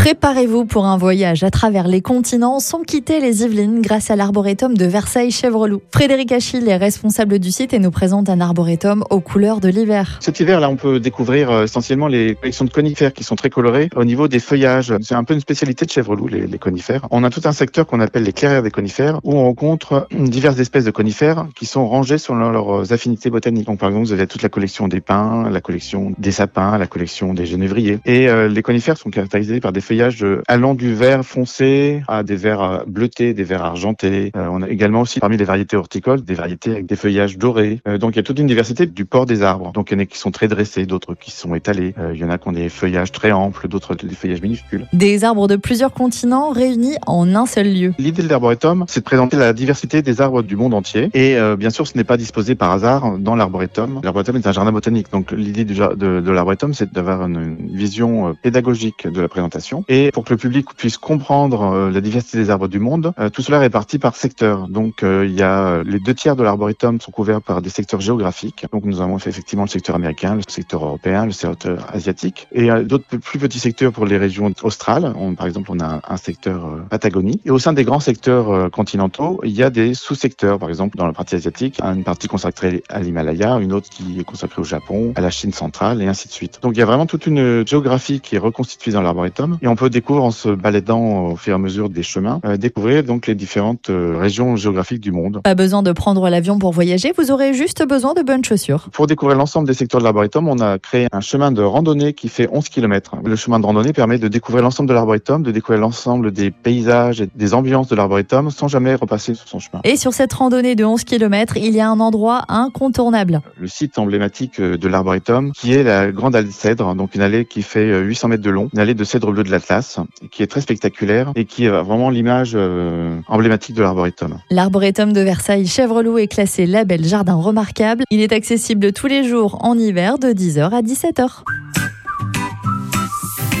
Préparez-vous pour un voyage à travers les continents sans quitter les Yvelines grâce à l'arboretum de Versailles-Chevreloup. Frédéric Achille est responsable du site et nous présente un arboretum aux couleurs de l'hiver. Cet hiver, là, on peut découvrir euh, essentiellement les collections de conifères qui sont très colorées au niveau des feuillages. C'est un peu une spécialité de Chevreloup, les, les conifères. On a tout un secteur qu'on appelle les clairières des conifères où on rencontre diverses espèces de conifères qui sont rangées selon leurs affinités botaniques. Donc, par exemple, vous avez toute la collection des pins, la collection des sapins, la collection des genévriers. Et euh, les conifères sont caractérisés par des feuillages allant du vert foncé à des verts euh, bleutés, des verts argentés. Euh, on a également aussi parmi les variétés horticoles des variétés avec des feuillages dorés. Euh, donc il y a toute une diversité du port des arbres. Donc il y en a qui sont très dressés, d'autres qui sont étalés. il y en a qui ont des feuillages très amples, d'autres des feuillages minuscules. Des arbres de plusieurs continents réunis en un seul lieu. L'idée de l'arboretum, c'est de présenter la diversité des arbres du monde entier. Et bien sûr, ce n'est pas disposé par hasard dans l'arboretum. L'arboretum est un jardin botanique. Donc l'idée de, de l'arboretum, c'est d'avoir une, vision pédagogique de la présentation et pour que le public puisse comprendre euh, la diversité des arbres du monde, euh, tout cela est réparti par secteur. Donc euh, il y a les deux tiers de l'arboretum sont couverts par des secteurs géographiques. Donc nous avons fait effectivement le secteur américain, le secteur européen, le secteur asiatique et d'autres plus petits secteurs pour les régions australes. par exemple, on a un secteur Patagonie. Et au sein des grands secteurs continentaux, il y a des sous-secteurs. Par exemple, dans la partie asiatique, une partie consacrée à l'Himalaya, une autre qui est consacrée au Japon, à la Chine centrale et ainsi de suite. Donc il y a vraiment toute une géographie qui est reconstituée dans l'arboretum et on peut découvrir en se baladant au fur et à mesure des chemins, euh, découvrir donc les différentes euh, régions géographiques du monde. Pas besoin de prendre l'avion pour voyager, vous aurez juste besoin de bonnes chaussures. Pour découvrir l'ensemble des secteurs de l'arboretum, on a créé un chemin de randonnée qui fait 11 km. Le chemin de randonnée permet de découvrir l'ensemble de l'arboretum, de découvrir l'ensemble des paysages et des ambiances de l'arboretum sans jamais repasser sur son chemin. Et sur cette randonnée de 11 km, il y a un endroit incontournable. Le site emblématique euh, de l'arboretum qui est la grande allée de cèdre, donc une allée qui fait 800 mètres de long, une allée de cèdre bleu de l'Atlas qui est très spectaculaire et qui est vraiment l'image euh, emblématique de l'arboretum. L'arboretum de Versailles Chèvreloup est classé label jardin remarquable. Il est accessible tous les jours en hiver de 10h à 17h.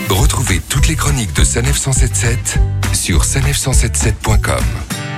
Retrouvez toutes les chroniques de Sanef 177 sur sanef177.com.